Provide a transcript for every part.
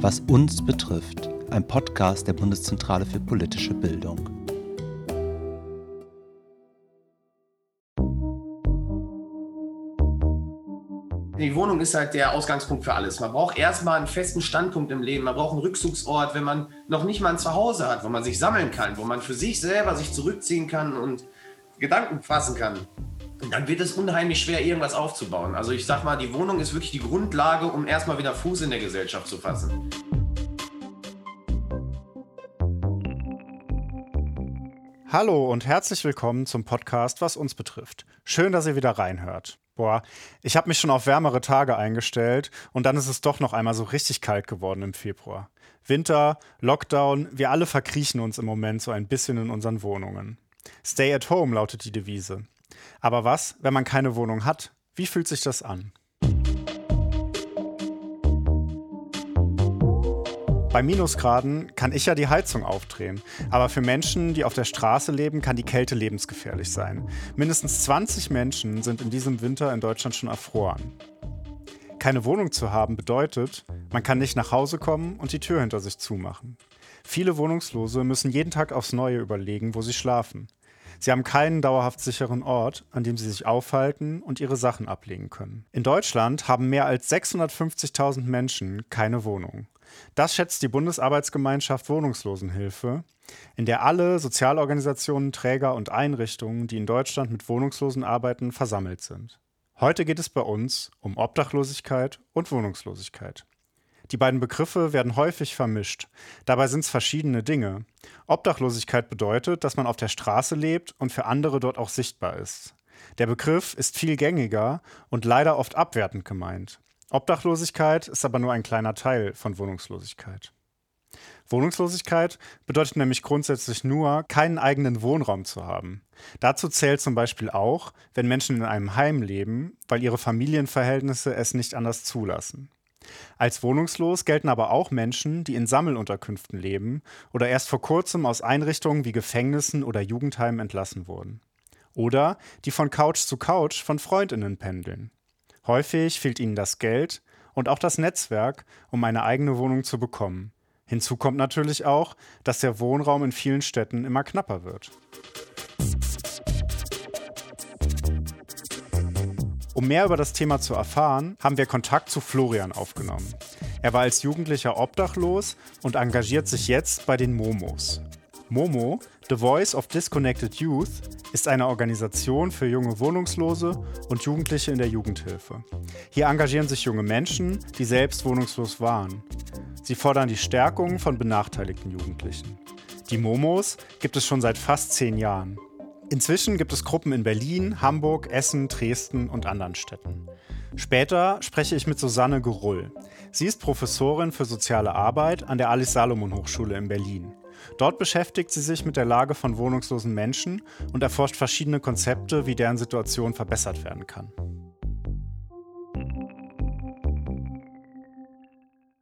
Was uns betrifft, ein Podcast der Bundeszentrale für politische Bildung. Die Wohnung ist halt der Ausgangspunkt für alles. Man braucht erstmal einen festen Standpunkt im Leben. Man braucht einen Rückzugsort, wenn man noch nicht mal ein Zuhause hat, wo man sich sammeln kann, wo man für sich selber sich zurückziehen kann und Gedanken fassen kann dann wird es unheimlich schwer, irgendwas aufzubauen. Also ich sag mal, die Wohnung ist wirklich die Grundlage, um erstmal wieder Fuß in der Gesellschaft zu fassen. Hallo und herzlich willkommen zum Podcast, was uns betrifft. Schön, dass ihr wieder reinhört. Boah, ich habe mich schon auf wärmere Tage eingestellt und dann ist es doch noch einmal so richtig kalt geworden im Februar. Winter, Lockdown, wir alle verkriechen uns im Moment so ein bisschen in unseren Wohnungen. Stay at home lautet die Devise. Aber was, wenn man keine Wohnung hat? Wie fühlt sich das an? Bei Minusgraden kann ich ja die Heizung aufdrehen. Aber für Menschen, die auf der Straße leben, kann die Kälte lebensgefährlich sein. Mindestens 20 Menschen sind in diesem Winter in Deutschland schon erfroren. Keine Wohnung zu haben bedeutet, man kann nicht nach Hause kommen und die Tür hinter sich zumachen. Viele Wohnungslose müssen jeden Tag aufs Neue überlegen, wo sie schlafen. Sie haben keinen dauerhaft sicheren Ort, an dem sie sich aufhalten und ihre Sachen ablegen können. In Deutschland haben mehr als 650.000 Menschen keine Wohnung. Das schätzt die Bundesarbeitsgemeinschaft Wohnungslosenhilfe, in der alle Sozialorganisationen, Träger und Einrichtungen, die in Deutschland mit Wohnungslosen arbeiten, versammelt sind. Heute geht es bei uns um Obdachlosigkeit und Wohnungslosigkeit. Die beiden Begriffe werden häufig vermischt. Dabei sind es verschiedene Dinge. Obdachlosigkeit bedeutet, dass man auf der Straße lebt und für andere dort auch sichtbar ist. Der Begriff ist viel gängiger und leider oft abwertend gemeint. Obdachlosigkeit ist aber nur ein kleiner Teil von Wohnungslosigkeit. Wohnungslosigkeit bedeutet nämlich grundsätzlich nur, keinen eigenen Wohnraum zu haben. Dazu zählt zum Beispiel auch, wenn Menschen in einem Heim leben, weil ihre Familienverhältnisse es nicht anders zulassen. Als wohnungslos gelten aber auch Menschen, die in Sammelunterkünften leben oder erst vor kurzem aus Einrichtungen wie Gefängnissen oder Jugendheimen entlassen wurden. Oder die von Couch zu Couch von Freundinnen pendeln. Häufig fehlt ihnen das Geld und auch das Netzwerk, um eine eigene Wohnung zu bekommen. Hinzu kommt natürlich auch, dass der Wohnraum in vielen Städten immer knapper wird. Um mehr über das Thema zu erfahren, haben wir Kontakt zu Florian aufgenommen. Er war als Jugendlicher obdachlos und engagiert sich jetzt bei den Momos. Momo, The Voice of Disconnected Youth, ist eine Organisation für junge Wohnungslose und Jugendliche in der Jugendhilfe. Hier engagieren sich junge Menschen, die selbst wohnungslos waren. Sie fordern die Stärkung von benachteiligten Jugendlichen. Die Momos gibt es schon seit fast zehn Jahren. Inzwischen gibt es Gruppen in Berlin, Hamburg, Essen, Dresden und anderen Städten. Später spreche ich mit Susanne Gerull. Sie ist Professorin für soziale Arbeit an der Alice Salomon Hochschule in Berlin. Dort beschäftigt sie sich mit der Lage von wohnungslosen Menschen und erforscht verschiedene Konzepte, wie deren Situation verbessert werden kann.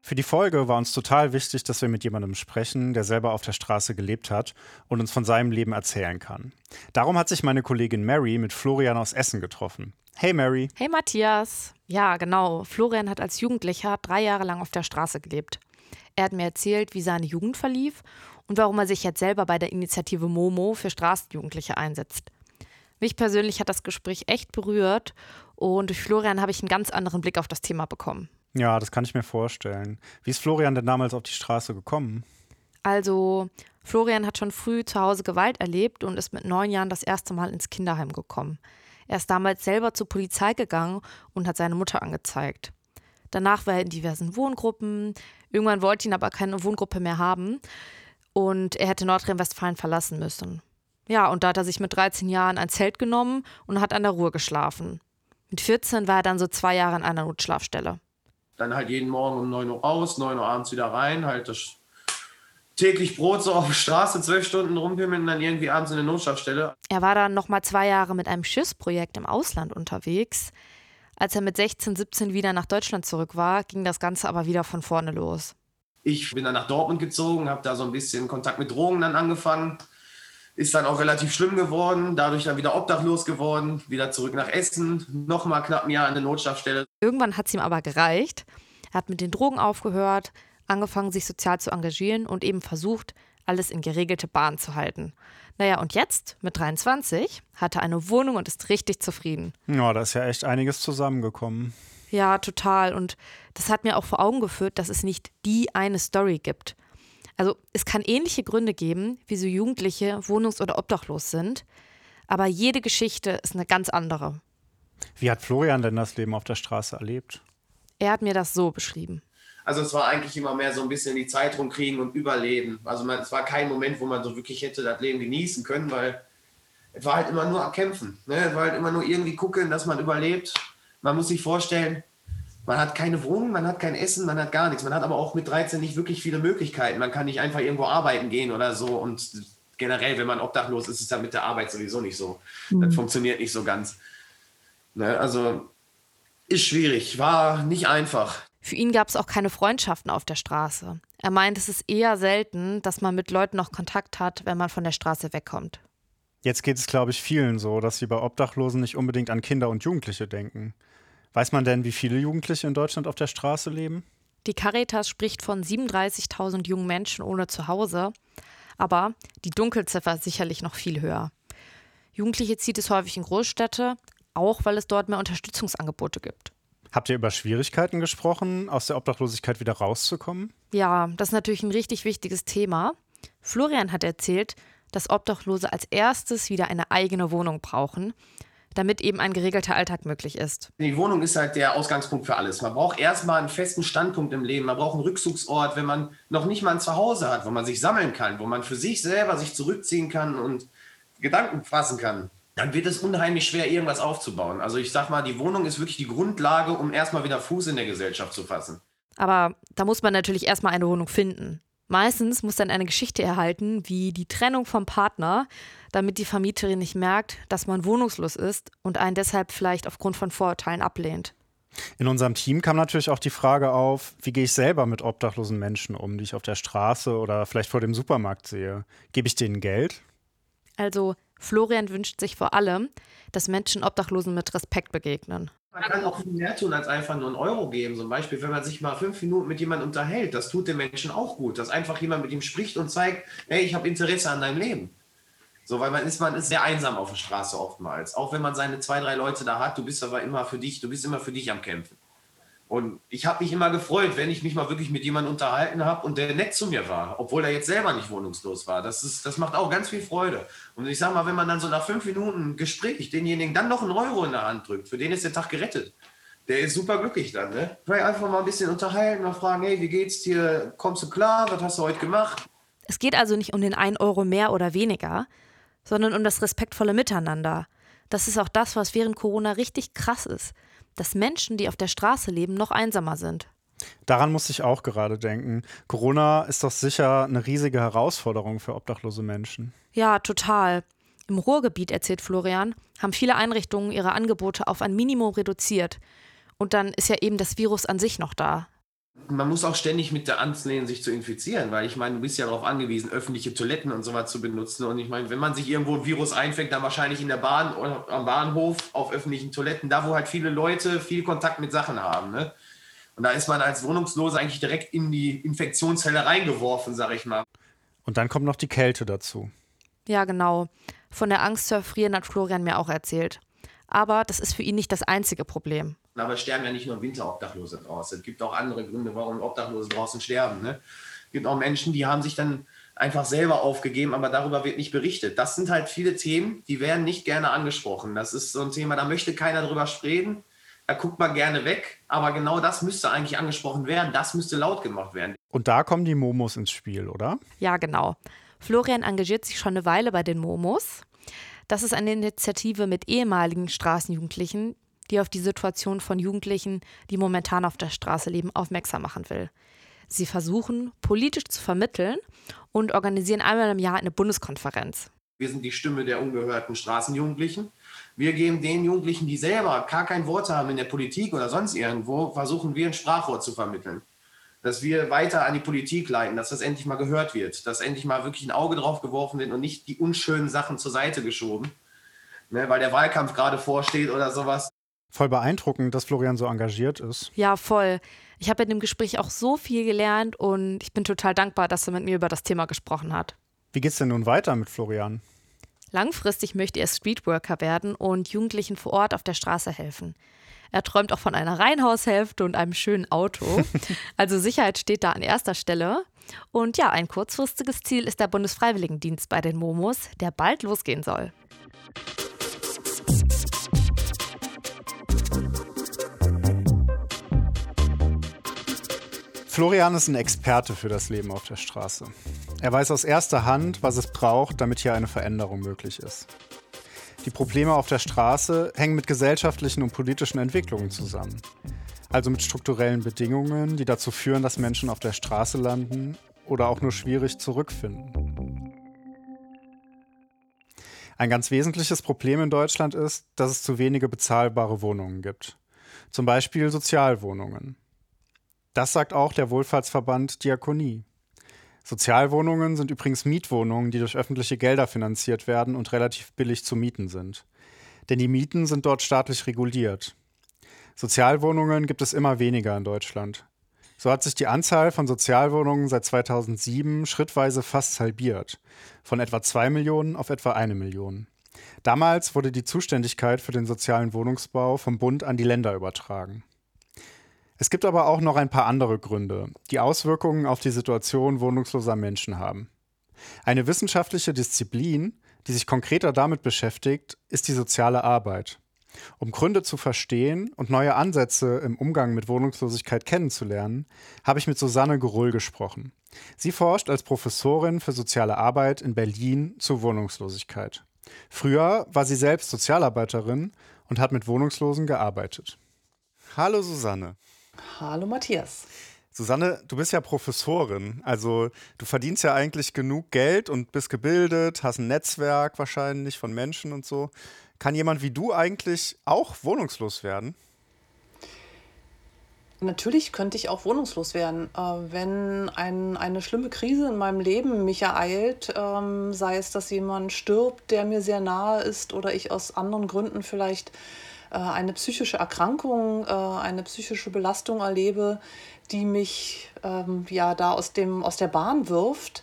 Für die Folge war uns total wichtig, dass wir mit jemandem sprechen, der selber auf der Straße gelebt hat und uns von seinem Leben erzählen kann. Darum hat sich meine Kollegin Mary mit Florian aus Essen getroffen. Hey Mary. Hey Matthias. Ja, genau. Florian hat als Jugendlicher drei Jahre lang auf der Straße gelebt. Er hat mir erzählt, wie seine Jugend verlief und warum er sich jetzt selber bei der Initiative Momo für Straßenjugendliche einsetzt. Mich persönlich hat das Gespräch echt berührt und durch Florian habe ich einen ganz anderen Blick auf das Thema bekommen. Ja, das kann ich mir vorstellen. Wie ist Florian denn damals auf die Straße gekommen? Also, Florian hat schon früh zu Hause Gewalt erlebt und ist mit neun Jahren das erste Mal ins Kinderheim gekommen. Er ist damals selber zur Polizei gegangen und hat seine Mutter angezeigt. Danach war er in diversen Wohngruppen. Irgendwann wollte ihn aber keine Wohngruppe mehr haben und er hätte Nordrhein-Westfalen verlassen müssen. Ja, und da hat er sich mit 13 Jahren ein Zelt genommen und hat an der Ruhr geschlafen. Mit 14 war er dann so zwei Jahre in einer Notschlafstelle dann halt jeden Morgen um 9 Uhr raus, 9 Uhr abends wieder rein, halt das täglich Brot so auf der Straße, zwölf Stunden rumpimmeln und dann irgendwie abends in der Notschlafstelle. Er war dann nochmal zwei Jahre mit einem Schiffsprojekt im Ausland unterwegs. Als er mit 16, 17 wieder nach Deutschland zurück war, ging das Ganze aber wieder von vorne los. Ich bin dann nach Dortmund gezogen, habe da so ein bisschen Kontakt mit Drogen dann angefangen ist dann auch relativ schlimm geworden, dadurch dann wieder obdachlos geworden, wieder zurück nach Essen, nochmal knapp ein Jahr in der Notschlafstelle. Irgendwann hat es ihm aber gereicht. Er hat mit den Drogen aufgehört, angefangen, sich sozial zu engagieren und eben versucht, alles in geregelte Bahn zu halten. Naja, und jetzt, mit 23, hat er eine Wohnung und ist richtig zufrieden. Ja, da ist ja echt einiges zusammengekommen. Ja, total. Und das hat mir auch vor Augen geführt, dass es nicht die eine Story gibt. Also es kann ähnliche Gründe geben, wieso Jugendliche wohnungs- oder obdachlos sind, aber jede Geschichte ist eine ganz andere. Wie hat Florian denn das Leben auf der Straße erlebt? Er hat mir das so beschrieben. Also es war eigentlich immer mehr so ein bisschen die Zeit rumkriegen und überleben. Also man, es war kein Moment, wo man so wirklich hätte das Leben genießen können, weil es war halt immer nur am Kämpfen. Ne? Es war halt immer nur irgendwie gucken, dass man überlebt. Man muss sich vorstellen, man hat keine Wohnung, man hat kein Essen, man hat gar nichts. Man hat aber auch mit 13 nicht wirklich viele Möglichkeiten. Man kann nicht einfach irgendwo arbeiten gehen oder so. Und generell, wenn man obdachlos ist, ist es ja mit der Arbeit sowieso nicht so. Mhm. Das funktioniert nicht so ganz. Ne? Also ist schwierig, war nicht einfach. Für ihn gab es auch keine Freundschaften auf der Straße. Er meint, es ist eher selten, dass man mit Leuten noch Kontakt hat, wenn man von der Straße wegkommt. Jetzt geht es, glaube ich, vielen so, dass sie bei Obdachlosen nicht unbedingt an Kinder und Jugendliche denken. Weiß man denn, wie viele Jugendliche in Deutschland auf der Straße leben? Die Caritas spricht von 37.000 jungen Menschen ohne Zuhause, aber die Dunkelziffer ist sicherlich noch viel höher. Jugendliche zieht es häufig in Großstädte, auch weil es dort mehr Unterstützungsangebote gibt. Habt ihr über Schwierigkeiten gesprochen, aus der Obdachlosigkeit wieder rauszukommen? Ja, das ist natürlich ein richtig wichtiges Thema. Florian hat erzählt, dass Obdachlose als erstes wieder eine eigene Wohnung brauchen, damit eben ein geregelter Alltag möglich ist. Die Wohnung ist halt der Ausgangspunkt für alles. Man braucht erstmal einen festen Standpunkt im Leben. Man braucht einen Rückzugsort, wenn man noch nicht mal ein Zuhause hat, wo man sich sammeln kann, wo man für sich selber sich zurückziehen kann und Gedanken fassen kann dann wird es unheimlich schwer, irgendwas aufzubauen. Also ich sag mal, die Wohnung ist wirklich die Grundlage, um erstmal wieder Fuß in der Gesellschaft zu fassen. Aber da muss man natürlich erstmal eine Wohnung finden. Meistens muss dann eine Geschichte erhalten, wie die Trennung vom Partner, damit die Vermieterin nicht merkt, dass man wohnungslos ist und einen deshalb vielleicht aufgrund von Vorurteilen ablehnt. In unserem Team kam natürlich auch die Frage auf, wie gehe ich selber mit obdachlosen Menschen um, die ich auf der Straße oder vielleicht vor dem Supermarkt sehe? Gebe ich denen Geld? Also Florian wünscht sich vor allem, dass Menschen Obdachlosen mit Respekt begegnen. Man kann auch viel mehr tun, als einfach nur einen Euro geben. Zum Beispiel, wenn man sich mal fünf Minuten mit jemandem unterhält, das tut den Menschen auch gut. Dass einfach jemand mit ihm spricht und zeigt, hey, ich habe Interesse an deinem Leben. So, weil man ist, man ist sehr einsam auf der Straße oftmals. Auch wenn man seine zwei, drei Leute da hat, du bist aber immer für dich, du bist immer für dich am Kämpfen. Und ich habe mich immer gefreut, wenn ich mich mal wirklich mit jemandem unterhalten habe und der nett zu mir war, obwohl er jetzt selber nicht wohnungslos war. Das, ist, das macht auch ganz viel Freude. Und ich sage mal, wenn man dann so nach fünf Minuten Gespräch denjenigen dann noch einen Euro in der Hand drückt, für den ist der Tag gerettet. Der ist super glücklich dann. Ne? Vielleicht einfach mal ein bisschen unterhalten, mal fragen, hey, wie geht's dir? Kommst du klar? Was hast du heute gemacht? Es geht also nicht um den einen Euro mehr oder weniger, sondern um das respektvolle Miteinander. Das ist auch das, was während Corona richtig krass ist dass Menschen, die auf der Straße leben, noch einsamer sind. Daran muss ich auch gerade denken. Corona ist doch sicher eine riesige Herausforderung für obdachlose Menschen. Ja, total. Im Ruhrgebiet, erzählt Florian, haben viele Einrichtungen ihre Angebote auf ein Minimum reduziert. Und dann ist ja eben das Virus an sich noch da man muss auch ständig mit der Angst lehnen, sich zu infizieren, weil ich meine, du bist ja darauf angewiesen, öffentliche Toiletten und so was zu benutzen. Und ich meine, wenn man sich irgendwo ein Virus einfängt, dann wahrscheinlich in der Bahn oder am Bahnhof auf öffentlichen Toiletten, da wo halt viele Leute viel Kontakt mit Sachen haben. Ne? Und da ist man als Wohnungsloser eigentlich direkt in die Infektionshelle reingeworfen, sag ich mal. Und dann kommt noch die Kälte dazu. Ja, genau. Von der Angst zu erfrieren hat Florian mir auch erzählt. Aber das ist für ihn nicht das einzige Problem. Aber es sterben ja nicht nur Winterobdachlose draußen. Es gibt auch andere Gründe, warum Obdachlose draußen sterben. Ne? Es gibt auch Menschen, die haben sich dann einfach selber aufgegeben, aber darüber wird nicht berichtet. Das sind halt viele Themen, die werden nicht gerne angesprochen. Das ist so ein Thema, da möchte keiner drüber reden. Da guckt man gerne weg, aber genau das müsste eigentlich angesprochen werden. Das müsste laut gemacht werden. Und da kommen die Momos ins Spiel, oder? Ja, genau. Florian engagiert sich schon eine Weile bei den Momos. Das ist eine Initiative mit ehemaligen Straßenjugendlichen, die auf die Situation von Jugendlichen, die momentan auf der Straße leben, aufmerksam machen will. Sie versuchen, politisch zu vermitteln und organisieren einmal im Jahr eine Bundeskonferenz. Wir sind die Stimme der ungehörten Straßenjugendlichen. Wir geben den Jugendlichen, die selber gar kein Wort haben in der Politik oder sonst irgendwo, versuchen wir ein Sprachrohr zu vermitteln. Dass wir weiter an die Politik leiten, dass das endlich mal gehört wird, dass endlich mal wirklich ein Auge drauf geworfen wird und nicht die unschönen Sachen zur Seite geschoben, ne, weil der Wahlkampf gerade vorsteht oder sowas. Voll beeindruckend, dass Florian so engagiert ist. Ja, voll. Ich habe in dem Gespräch auch so viel gelernt und ich bin total dankbar, dass er mit mir über das Thema gesprochen hat. Wie geht's denn nun weiter mit Florian? Langfristig möchte er Streetworker werden und Jugendlichen vor Ort auf der Straße helfen. Er träumt auch von einer Reihenhaushälfte und einem schönen Auto. Also Sicherheit steht da an erster Stelle. Und ja, ein kurzfristiges Ziel ist der Bundesfreiwilligendienst bei den Momos, der bald losgehen soll. Florian ist ein Experte für das Leben auf der Straße. Er weiß aus erster Hand, was es braucht, damit hier eine Veränderung möglich ist. Die Probleme auf der Straße hängen mit gesellschaftlichen und politischen Entwicklungen zusammen. Also mit strukturellen Bedingungen, die dazu führen, dass Menschen auf der Straße landen oder auch nur schwierig zurückfinden. Ein ganz wesentliches Problem in Deutschland ist, dass es zu wenige bezahlbare Wohnungen gibt. Zum Beispiel Sozialwohnungen. Das sagt auch der Wohlfahrtsverband Diakonie. Sozialwohnungen sind übrigens Mietwohnungen, die durch öffentliche Gelder finanziert werden und relativ billig zu mieten sind. Denn die Mieten sind dort staatlich reguliert. Sozialwohnungen gibt es immer weniger in Deutschland. So hat sich die Anzahl von Sozialwohnungen seit 2007 schrittweise fast halbiert, von etwa 2 Millionen auf etwa eine Million. Damals wurde die Zuständigkeit für den sozialen Wohnungsbau vom Bund an die Länder übertragen. Es gibt aber auch noch ein paar andere Gründe, die Auswirkungen auf die Situation wohnungsloser Menschen haben. Eine wissenschaftliche Disziplin, die sich konkreter damit beschäftigt, ist die soziale Arbeit. Um Gründe zu verstehen und neue Ansätze im Umgang mit Wohnungslosigkeit kennenzulernen, habe ich mit Susanne Gerull gesprochen. Sie forscht als Professorin für soziale Arbeit in Berlin zu Wohnungslosigkeit. Früher war sie selbst Sozialarbeiterin und hat mit Wohnungslosen gearbeitet. Hallo Susanne. Hallo Matthias. Susanne, du bist ja Professorin, also du verdienst ja eigentlich genug Geld und bist gebildet, hast ein Netzwerk wahrscheinlich von Menschen und so. Kann jemand wie du eigentlich auch wohnungslos werden? Natürlich könnte ich auch wohnungslos werden, äh, wenn ein, eine schlimme Krise in meinem Leben mich ereilt, ähm, sei es, dass jemand stirbt, der mir sehr nahe ist oder ich aus anderen Gründen vielleicht eine psychische Erkrankung, äh, eine psychische Belastung erlebe, die mich ähm, ja da aus, dem, aus der Bahn wirft,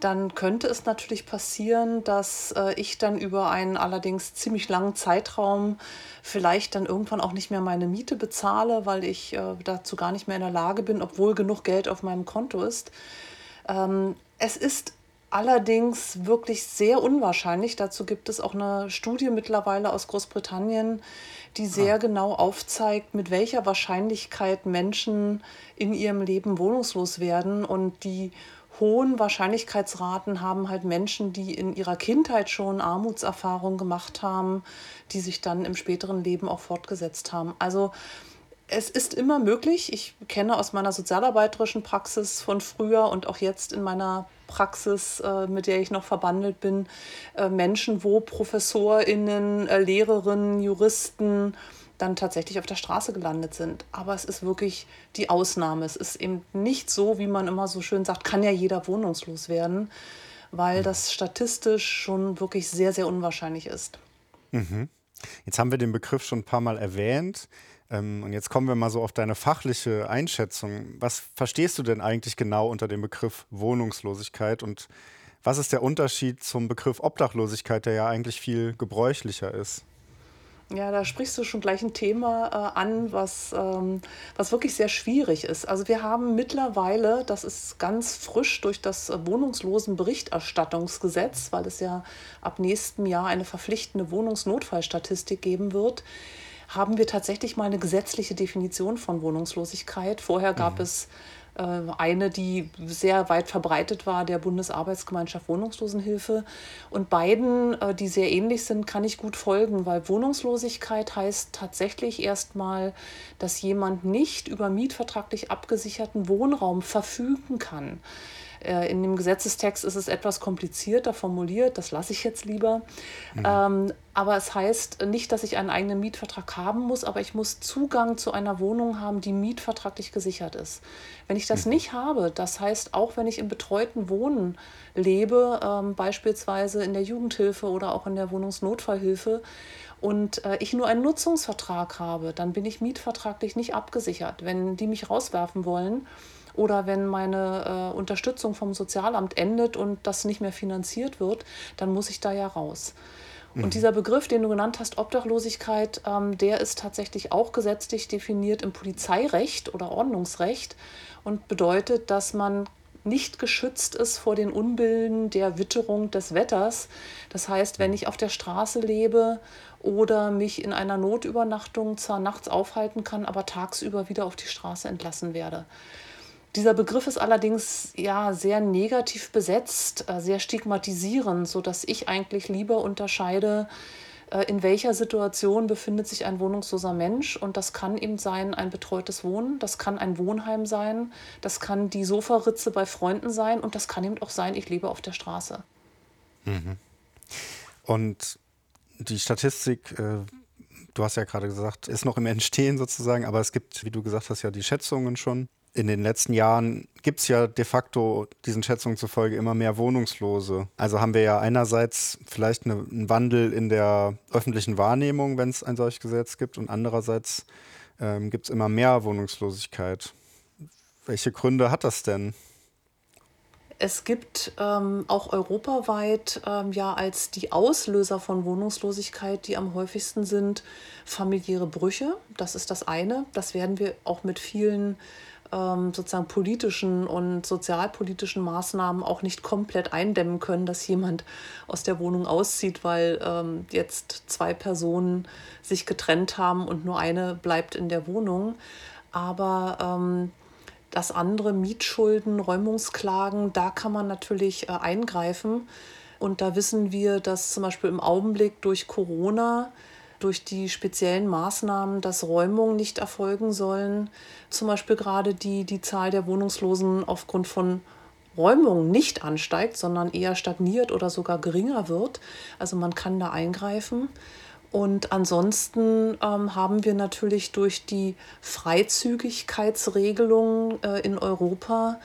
dann könnte es natürlich passieren, dass äh, ich dann über einen allerdings ziemlich langen Zeitraum vielleicht dann irgendwann auch nicht mehr meine Miete bezahle, weil ich äh, dazu gar nicht mehr in der Lage bin, obwohl genug Geld auf meinem Konto ist. Ähm, es ist allerdings wirklich sehr unwahrscheinlich. Dazu gibt es auch eine Studie mittlerweile aus Großbritannien, die sehr ah. genau aufzeigt, mit welcher Wahrscheinlichkeit Menschen in ihrem Leben wohnungslos werden. Und die hohen Wahrscheinlichkeitsraten haben halt Menschen, die in ihrer Kindheit schon Armutserfahrungen gemacht haben, die sich dann im späteren Leben auch fortgesetzt haben. Also es ist immer möglich. Ich kenne aus meiner sozialarbeiterischen Praxis von früher und auch jetzt in meiner Praxis, äh, mit der ich noch verbandelt bin, äh, Menschen, wo ProfessorInnen, äh, Lehrerinnen, Juristen dann tatsächlich auf der Straße gelandet sind. Aber es ist wirklich die Ausnahme. Es ist eben nicht so, wie man immer so schön sagt, kann ja jeder wohnungslos werden, weil das statistisch schon wirklich sehr, sehr unwahrscheinlich ist. Mhm. Jetzt haben wir den Begriff schon ein paar Mal erwähnt. Ähm, und jetzt kommen wir mal so auf deine fachliche Einschätzung. Was verstehst du denn eigentlich genau unter dem Begriff Wohnungslosigkeit und was ist der Unterschied zum Begriff Obdachlosigkeit, der ja eigentlich viel gebräuchlicher ist? Ja, da sprichst du schon gleich ein Thema äh, an, was, ähm, was wirklich sehr schwierig ist. Also wir haben mittlerweile, das ist ganz frisch durch das Wohnungslosenberichterstattungsgesetz, weil es ja ab nächstem Jahr eine verpflichtende Wohnungsnotfallstatistik geben wird, haben wir tatsächlich mal eine gesetzliche Definition von Wohnungslosigkeit. Vorher gab mhm. es äh, eine, die sehr weit verbreitet war, der Bundesarbeitsgemeinschaft Wohnungslosenhilfe. Und beiden, äh, die sehr ähnlich sind, kann ich gut folgen, weil Wohnungslosigkeit heißt tatsächlich erstmal, dass jemand nicht über mietvertraglich abgesicherten Wohnraum verfügen kann. Äh, in dem Gesetzestext ist es etwas komplizierter formuliert, das lasse ich jetzt lieber. Mhm. Ähm, aber es heißt nicht, dass ich einen eigenen Mietvertrag haben muss, aber ich muss Zugang zu einer Wohnung haben, die mietvertraglich gesichert ist. Wenn ich das mhm. nicht habe, das heißt auch, wenn ich im betreuten Wohnen lebe, ähm, beispielsweise in der Jugendhilfe oder auch in der Wohnungsnotfallhilfe, und äh, ich nur einen Nutzungsvertrag habe, dann bin ich mietvertraglich nicht abgesichert. Wenn die mich rauswerfen wollen oder wenn meine äh, Unterstützung vom Sozialamt endet und das nicht mehr finanziert wird, dann muss ich da ja raus. Und mhm. dieser Begriff, den du genannt hast, Obdachlosigkeit, ähm, der ist tatsächlich auch gesetzlich definiert im Polizeirecht oder Ordnungsrecht und bedeutet, dass man nicht geschützt ist vor den Unbilden der Witterung des Wetters. Das heißt, wenn ich auf der Straße lebe oder mich in einer Notübernachtung zwar nachts aufhalten kann, aber tagsüber wieder auf die Straße entlassen werde. Dieser Begriff ist allerdings ja sehr negativ besetzt, äh, sehr stigmatisierend, sodass ich eigentlich lieber unterscheide, äh, in welcher Situation befindet sich ein wohnungsloser Mensch. Und das kann eben sein ein betreutes Wohnen, das kann ein Wohnheim sein, das kann die Sofaritze bei Freunden sein und das kann eben auch sein, ich lebe auf der Straße. Mhm. Und die Statistik, äh, du hast ja gerade gesagt, ist noch im Entstehen sozusagen, aber es gibt, wie du gesagt hast, ja die Schätzungen schon in den letzten Jahren gibt es ja de facto diesen Schätzungen zufolge immer mehr Wohnungslose. Also haben wir ja einerseits vielleicht eine, einen Wandel in der öffentlichen Wahrnehmung, wenn es ein solches Gesetz gibt, und andererseits ähm, gibt es immer mehr Wohnungslosigkeit. Welche Gründe hat das denn? Es gibt ähm, auch europaweit ähm, ja als die Auslöser von Wohnungslosigkeit, die am häufigsten sind, familiäre Brüche. Das ist das eine. Das werden wir auch mit vielen ähm, sozusagen politischen und sozialpolitischen Maßnahmen auch nicht komplett eindämmen können, dass jemand aus der Wohnung auszieht, weil ähm, jetzt zwei Personen sich getrennt haben und nur eine bleibt in der Wohnung. Aber ähm, das andere, Mietschulden, Räumungsklagen, da kann man natürlich äh, eingreifen. Und da wissen wir, dass zum Beispiel im Augenblick durch Corona durch die speziellen Maßnahmen, dass Räumungen nicht erfolgen sollen. Zum Beispiel gerade die, die Zahl der Wohnungslosen aufgrund von Räumungen nicht ansteigt, sondern eher stagniert oder sogar geringer wird. Also man kann da eingreifen. Und ansonsten ähm, haben wir natürlich durch die Freizügigkeitsregelung äh, in Europa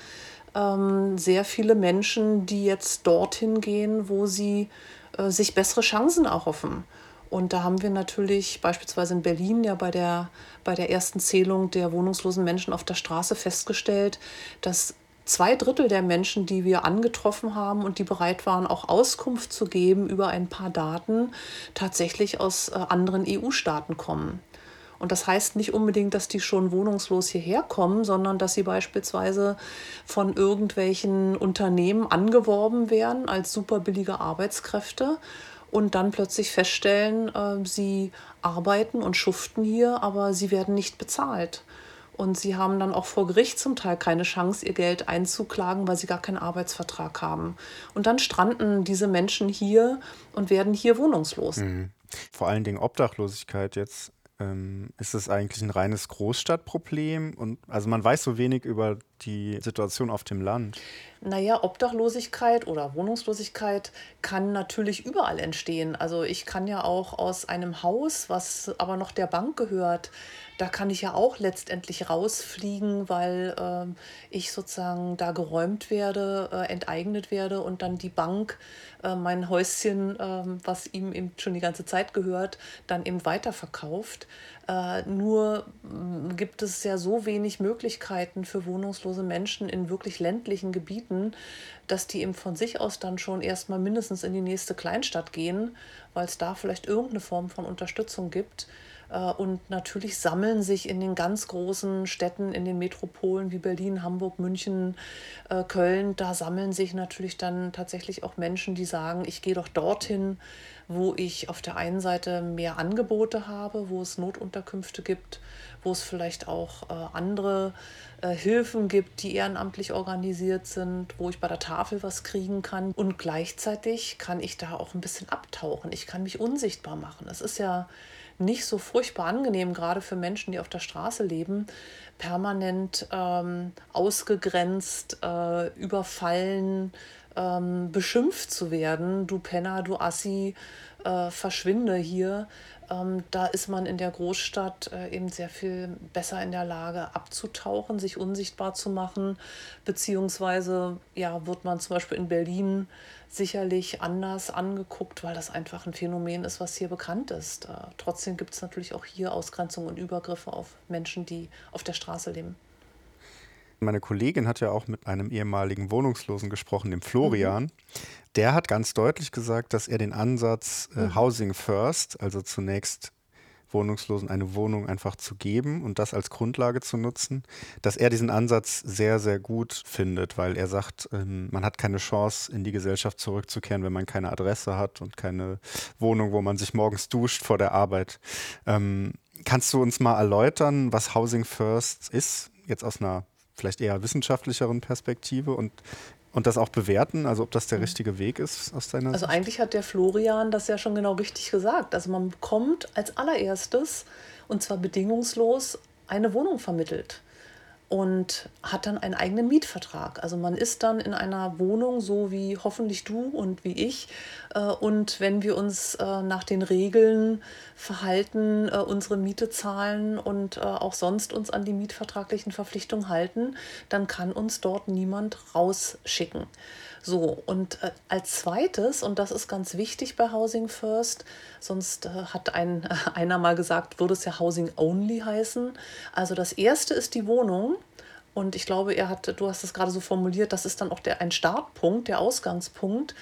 ähm, sehr viele Menschen, die jetzt dorthin gehen, wo sie äh, sich bessere Chancen erhoffen. Und da haben wir natürlich beispielsweise in Berlin ja bei der, bei der ersten Zählung der wohnungslosen Menschen auf der Straße festgestellt, dass zwei Drittel der Menschen, die wir angetroffen haben und die bereit waren, auch Auskunft zu geben über ein paar Daten, tatsächlich aus äh, anderen EU-Staaten kommen. Und das heißt nicht unbedingt, dass die schon wohnungslos hierher kommen, sondern dass sie beispielsweise von irgendwelchen Unternehmen angeworben werden als superbillige Arbeitskräfte und dann plötzlich feststellen, äh, sie arbeiten und schuften hier, aber sie werden nicht bezahlt. Und sie haben dann auch vor Gericht zum Teil keine Chance, ihr Geld einzuklagen, weil sie gar keinen Arbeitsvertrag haben. Und dann stranden diese Menschen hier und werden hier wohnungslos. Mhm. Vor allen Dingen Obdachlosigkeit jetzt. Ähm, ist es eigentlich ein reines Großstadtproblem? Und also man weiß so wenig über die Situation auf dem Land. Naja, Obdachlosigkeit oder Wohnungslosigkeit kann natürlich überall entstehen. Also ich kann ja auch aus einem Haus, was aber noch der Bank gehört, da kann ich ja auch letztendlich rausfliegen, weil äh, ich sozusagen da geräumt werde, äh, enteignet werde und dann die Bank äh, mein Häuschen, ähm, was ihm eben schon die ganze Zeit gehört, dann eben weiterverkauft. Äh, nur mm, gibt es ja so wenig Möglichkeiten für wohnungslose Menschen in wirklich ländlichen Gebieten, dass die eben von sich aus dann schon erstmal mindestens in die nächste Kleinstadt gehen, weil es da vielleicht irgendeine Form von Unterstützung gibt. Äh, und natürlich sammeln sich in den ganz großen Städten, in den Metropolen wie Berlin, Hamburg, München, äh, Köln, da sammeln sich natürlich dann tatsächlich auch Menschen, die sagen, ich gehe doch dorthin, wo ich auf der einen Seite mehr Angebote habe, wo es Notunterkünfte gibt, wo es vielleicht auch äh, andere äh, Hilfen gibt, die ehrenamtlich organisiert sind, wo ich bei der Tafel was kriegen kann. Und gleichzeitig kann ich da auch ein bisschen abtauchen. Ich kann mich unsichtbar machen. Es ist ja nicht so furchtbar angenehm, gerade für Menschen, die auf der Straße leben, permanent ähm, ausgegrenzt, äh, überfallen, ähm, beschimpft zu werden, du Penner, du Assi, äh, verschwinde hier, ähm, da ist man in der Großstadt äh, eben sehr viel besser in der Lage abzutauchen, sich unsichtbar zu machen, beziehungsweise ja, wird man zum Beispiel in Berlin sicherlich anders angeguckt, weil das einfach ein Phänomen ist, was hier bekannt ist. Äh, trotzdem gibt es natürlich auch hier Ausgrenzungen und Übergriffe auf Menschen, die auf der Straße leben. Meine Kollegin hat ja auch mit einem ehemaligen Wohnungslosen gesprochen, dem Florian. Mhm. Der hat ganz deutlich gesagt, dass er den Ansatz äh, mhm. Housing First, also zunächst Wohnungslosen eine Wohnung einfach zu geben und das als Grundlage zu nutzen, dass er diesen Ansatz sehr, sehr gut findet, weil er sagt, ähm, man hat keine Chance, in die Gesellschaft zurückzukehren, wenn man keine Adresse hat und keine Wohnung, wo man sich morgens duscht vor der Arbeit. Ähm, kannst du uns mal erläutern, was Housing First ist, jetzt aus einer vielleicht eher wissenschaftlicheren Perspektive und, und das auch bewerten, also ob das der mhm. richtige Weg ist aus deiner Also Sicht? eigentlich hat der Florian das ja schon genau richtig gesagt. Also man bekommt als allererstes, und zwar bedingungslos, eine Wohnung vermittelt und hat dann einen eigenen Mietvertrag. Also man ist dann in einer Wohnung, so wie hoffentlich du und wie ich. Äh, und wenn wir uns äh, nach den Regeln verhalten, äh, unsere Miete zahlen und auch sonst uns an die mietvertraglichen Verpflichtungen halten, dann kann uns dort niemand rausschicken. So, und äh, als zweites, und das ist ganz wichtig bei Housing First, sonst äh, hat ein, äh, einer mal gesagt, würde es ja Housing Only heißen. Also das erste ist die Wohnung. Und ich glaube, er hat, du hast es gerade so formuliert, das ist dann auch der, ein Startpunkt, der Ausgangspunkt.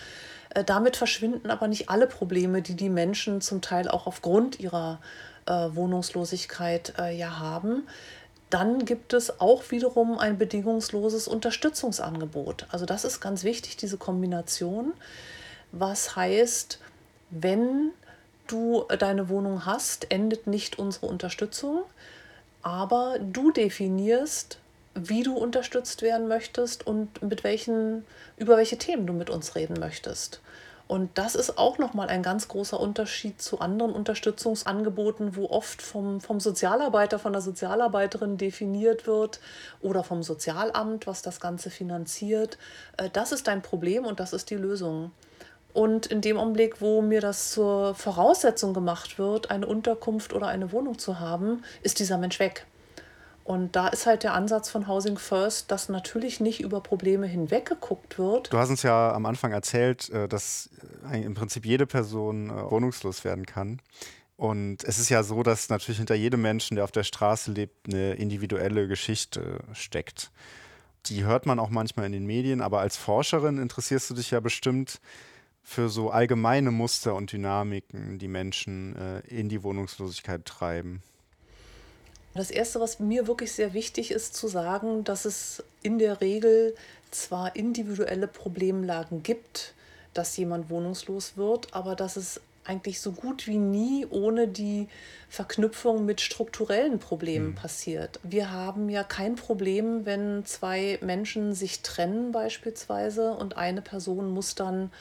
Äh, damit verschwinden aber nicht alle Probleme, die die Menschen zum Teil auch aufgrund ihrer äh, Wohnungslosigkeit äh, ja haben dann gibt es auch wiederum ein bedingungsloses Unterstützungsangebot. Also das ist ganz wichtig, diese Kombination. Was heißt, wenn du deine Wohnung hast, endet nicht unsere Unterstützung, aber du definierst, wie du unterstützt werden möchtest und mit welchen, über welche Themen du mit uns reden möchtest. Und das ist auch nochmal ein ganz großer Unterschied zu anderen Unterstützungsangeboten, wo oft vom, vom Sozialarbeiter, von der Sozialarbeiterin definiert wird oder vom Sozialamt, was das Ganze finanziert. Äh, das ist dein Problem und das ist die Lösung. Und in dem Augenblick, wo mir das zur Voraussetzung gemacht wird, eine Unterkunft oder eine Wohnung zu haben, ist dieser Mensch weg. Und da ist halt der Ansatz von Housing First, dass natürlich nicht über Probleme hinweggeguckt wird. Du hast uns ja am Anfang erzählt, äh, dass äh, im Prinzip jede Person äh, wohnungslos werden kann. Und es ist ja so, dass natürlich hinter jedem Menschen, der auf der Straße lebt, eine individuelle Geschichte steckt. Die hört man auch manchmal in den Medien, aber als Forscherin interessierst du dich ja bestimmt für so allgemeine Muster und Dynamiken, die Menschen in die Wohnungslosigkeit treiben. Das Erste, was mir wirklich sehr wichtig ist zu sagen, dass es in der Regel zwar individuelle Problemlagen gibt, dass jemand wohnungslos wird, aber dass es eigentlich so gut wie nie ohne die Verknüpfung mit strukturellen Problemen mhm. passiert. Wir haben ja kein Problem, wenn zwei Menschen sich trennen beispielsweise und eine Person muss dann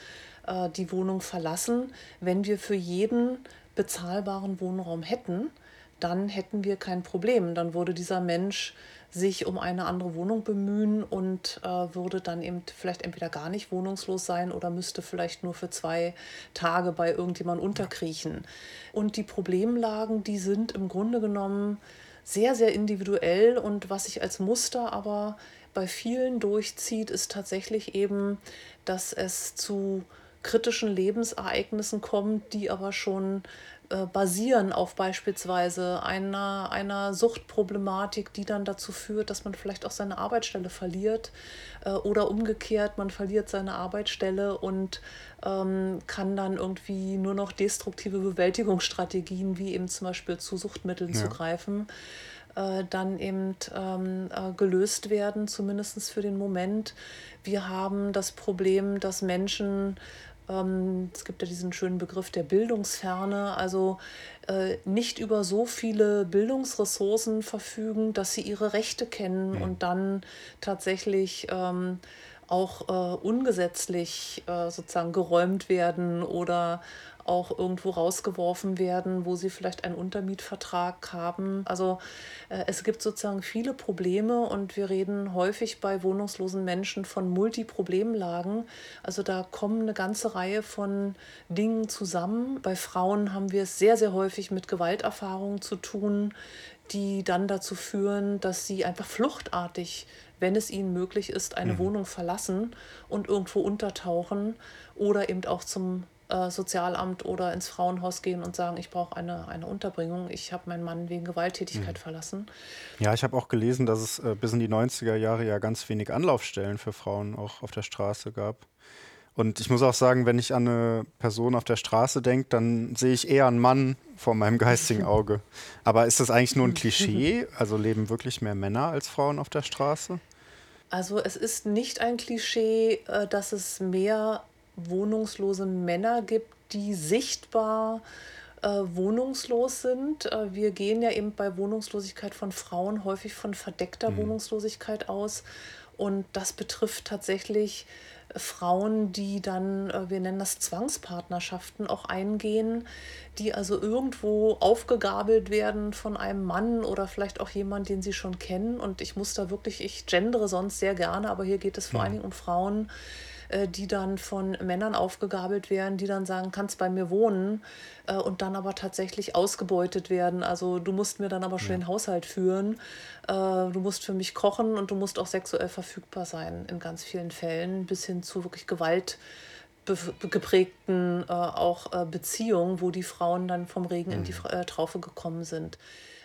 äh, die Wohnung verlassen, wenn wir für jeden bezahlbaren Wohnraum hätten dann hätten wir kein Problem. Dann würde dieser Mensch sich um eine andere Wohnung bemühen und äh, würde dann eben vielleicht entweder gar nicht wohnungslos sein oder müsste vielleicht nur für zwei Tage bei irgendjemandem unterkriechen. Und die Problemlagen, die sind im Grunde genommen sehr, sehr individuell und was sich als Muster aber bei vielen durchzieht, ist tatsächlich eben, dass es zu kritischen Lebensereignissen kommt, die aber schon äh, basieren auf beispielsweise einer, einer Suchtproblematik, die dann dazu führt, dass man vielleicht auch seine Arbeitsstelle verliert äh, oder umgekehrt, man verliert seine Arbeitsstelle und ähm, kann dann irgendwie nur noch destruktive Bewältigungsstrategien wie eben zum Beispiel zu Suchtmitteln ja. zugreifen äh, dann eben ähm, äh, gelöst werden, zumindest für den Moment. Wir haben das Problem, dass Menschen es gibt ja diesen schönen Begriff der Bildungsferne, also äh, nicht über so viele Bildungsressourcen verfügen, dass sie ihre Rechte kennen mhm. und dann tatsächlich ähm, auch äh, ungesetzlich äh, sozusagen geräumt werden oder auch irgendwo rausgeworfen werden, wo sie vielleicht einen Untermietvertrag haben. Also äh, es gibt sozusagen viele Probleme und wir reden häufig bei wohnungslosen Menschen von Multiproblemlagen. Also da kommen eine ganze Reihe von Dingen zusammen. Bei Frauen haben wir es sehr, sehr häufig mit Gewalterfahrungen zu tun, die dann dazu führen, dass sie einfach fluchtartig, wenn es ihnen möglich ist, eine mhm. Wohnung verlassen und irgendwo untertauchen oder eben auch zum äh, Sozialamt oder ins Frauenhaus gehen und sagen, ich brauche eine, eine Unterbringung, ich habe meinen Mann wegen Gewalttätigkeit mhm. verlassen. Ja, ich habe auch gelesen, dass es äh, bis in die 90er Jahre ja ganz wenig Anlaufstellen für Frauen auch auf der Straße gab. Und ich muss auch sagen, wenn ich an eine Person auf der Straße denke, dann sehe ich eher einen Mann vor meinem geistigen Auge. Aber ist das eigentlich nur ein Klischee? Also leben wirklich mehr Männer als Frauen auf der Straße? Also es ist nicht ein Klischee, äh, dass es mehr wohnungslose Männer gibt, die sichtbar äh, wohnungslos sind. Äh, wir gehen ja eben bei Wohnungslosigkeit von Frauen häufig von verdeckter mhm. Wohnungslosigkeit aus. Und das betrifft tatsächlich Frauen, die dann, äh, wir nennen das Zwangspartnerschaften, auch eingehen, die also irgendwo aufgegabelt werden von einem Mann oder vielleicht auch jemand, den sie schon kennen. Und ich muss da wirklich, ich gendere sonst sehr gerne, aber hier geht es vor ja. allen Dingen um Frauen, äh, die dann von Männern aufgegabelt werden, die dann sagen, kannst bei mir wohnen äh, und dann aber tatsächlich ausgebeutet werden. Also du musst mir dann aber schon ja. den Haushalt führen, äh, du musst für mich kochen und du musst auch sexuell verfügbar sein in ganz vielen Fällen, bis hin zu wirklich Gewalt geprägten äh, auch äh, Beziehungen, wo die Frauen dann vom Regen mhm. in die mhm. äh, Traufe gekommen sind.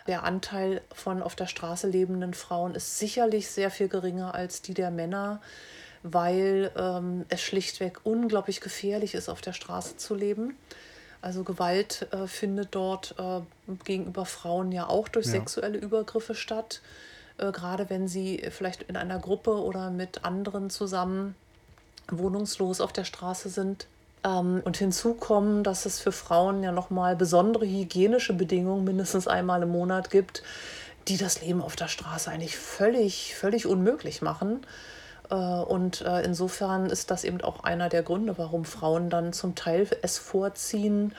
Der Anteil von auf der Straße lebenden Frauen ist sicherlich sehr viel geringer als die der Männer weil ähm, es schlichtweg unglaublich gefährlich ist, auf der Straße zu leben. Also Gewalt äh, findet dort äh, gegenüber Frauen ja auch durch ja. sexuelle Übergriffe statt. Äh, gerade wenn sie vielleicht in einer Gruppe oder mit anderen zusammen wohnungslos auf der Straße sind. Ähm, und hinzu kommen, dass es für Frauen ja nochmal besondere hygienische Bedingungen mindestens einmal im Monat gibt, die das Leben auf der Straße eigentlich völlig, völlig unmöglich machen. Äh, und äh, insofern ist das eben auch einer der Gründe, warum Frauen dann zum Teil es vorziehen,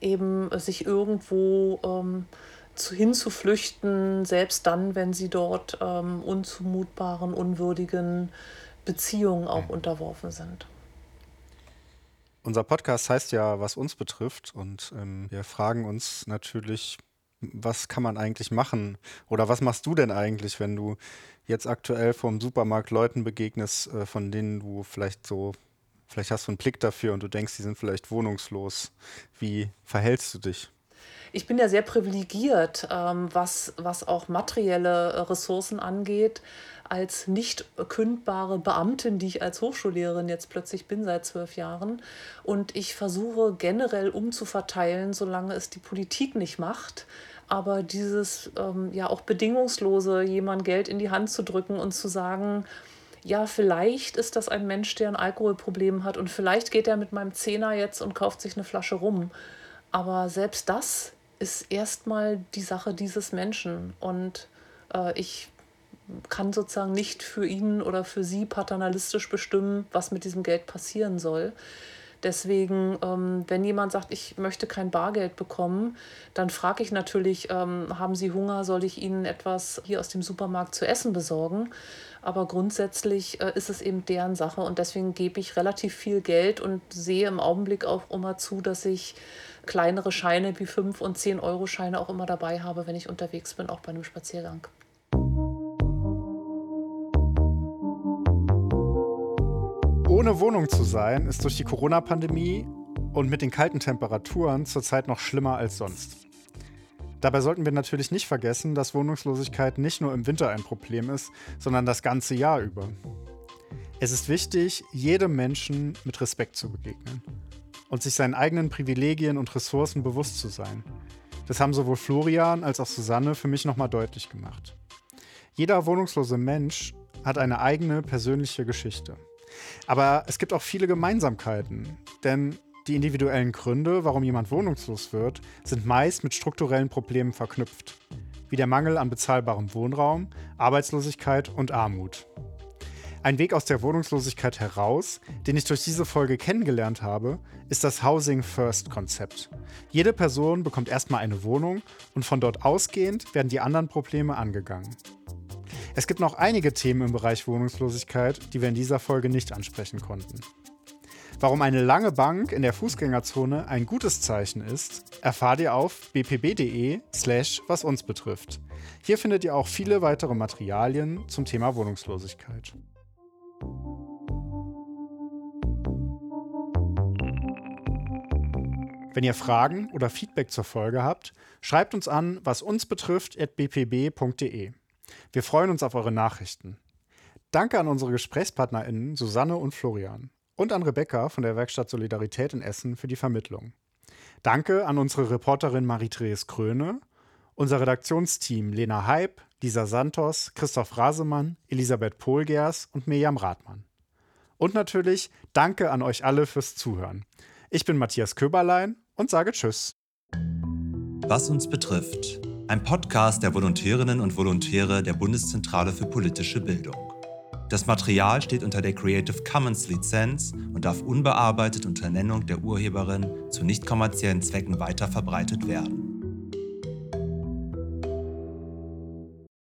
eben sich irgendwo ähm, zu, hinzuflüchten, selbst dann, wenn sie dort ähm, unzumutbaren, unwürdigen Beziehungen auch mhm. unterworfen sind. Unser Podcast heißt ja, was uns betrifft. Und ähm, wir fragen uns natürlich, was kann man eigentlich machen? Oder was machst du denn eigentlich, wenn du jetzt aktuell vom Supermarkt Leuten begegnest, äh, von denen du vielleicht so, vielleicht hast du einen Blick dafür und du denkst, die sind vielleicht wohnungslos. Wie verhältst du dich? Ich bin ja sehr privilegiert, ähm, was, was auch materielle Ressourcen angeht, als nicht kündbare Beamtin, die ich als Hochschullehrerin jetzt plötzlich bin seit zwölf Jahren. Und ich versuche generell umzuverteilen, solange es die Politik nicht macht aber dieses ähm, ja auch bedingungslose, jemand Geld in die Hand zu drücken und zu sagen, ja, vielleicht ist das ein Mensch, der ein Alkoholproblem hat und vielleicht geht er mit meinem Zehner jetzt und kauft sich eine Flasche rum. Aber selbst das ist erstmal die Sache dieses Menschen und äh, ich kann sozusagen nicht für ihn oder für sie paternalistisch bestimmen, was mit diesem Geld passieren soll. Deswegen, ähm, wenn jemand sagt, ich möchte kein Bargeld bekommen, dann frage ich natürlich, ähm, haben Sie Hunger, soll ich Ihnen etwas hier aus dem Supermarkt zu essen besorgen? Aber grundsätzlich äh, ist es eben deren Sache und deswegen gebe ich relativ viel Geld und sehe im Augenblick auch immer zu, dass ich kleinere Scheine wie 5 und 10 Euro Scheine auch immer dabei habe, wenn ich unterwegs bin, auch bei einem Spaziergang. Ohne Wohnung zu sein, ist durch die Corona-Pandemie und mit den kalten Temperaturen zurzeit noch schlimmer als sonst. Dabei sollten wir natürlich nicht vergessen, dass Wohnungslosigkeit nicht nur im Winter ein Problem ist, sondern das ganze Jahr über. Es ist wichtig, jedem Menschen mit Respekt zu begegnen und sich seinen eigenen Privilegien und Ressourcen bewusst zu sein. Das haben sowohl Florian als auch Susanne für mich nochmal deutlich gemacht. Jeder wohnungslose Mensch hat eine eigene persönliche Geschichte. Aber es gibt auch viele Gemeinsamkeiten, denn die individuellen Gründe, warum jemand wohnungslos wird, sind meist mit strukturellen Problemen verknüpft, wie der Mangel an bezahlbarem Wohnraum, Arbeitslosigkeit und Armut. Ein Weg aus der Wohnungslosigkeit heraus, den ich durch diese Folge kennengelernt habe, ist das Housing First Konzept. Jede Person bekommt erstmal eine Wohnung und von dort ausgehend werden die anderen Probleme angegangen. Es gibt noch einige Themen im Bereich Wohnungslosigkeit, die wir in dieser Folge nicht ansprechen konnten. Warum eine lange Bank in der Fußgängerzone ein gutes Zeichen ist, erfahrt ihr auf bpb.de slash was uns betrifft. Hier findet ihr auch viele weitere Materialien zum Thema Wohnungslosigkeit. Wenn ihr Fragen oder Feedback zur Folge habt, schreibt uns an, was uns betrifft, at bpb.de. Wir freuen uns auf eure Nachrichten. Danke an unsere GesprächspartnerInnen Susanne und Florian und an Rebecca von der Werkstatt Solidarität in Essen für die Vermittlung. Danke an unsere Reporterin Marie-Therese Kröne, unser Redaktionsteam Lena Heib, Lisa Santos, Christoph Rasemann, Elisabeth Pohlgers und Mirjam Rathmann. Und natürlich danke an euch alle fürs Zuhören. Ich bin Matthias Köberlein und sage Tschüss. Was uns betrifft. Ein Podcast der Volontärinnen und Volontäre der Bundeszentrale für politische Bildung. Das Material steht unter der Creative Commons Lizenz und darf unbearbeitet unter Nennung der Urheberin zu nicht kommerziellen Zwecken weiterverbreitet werden.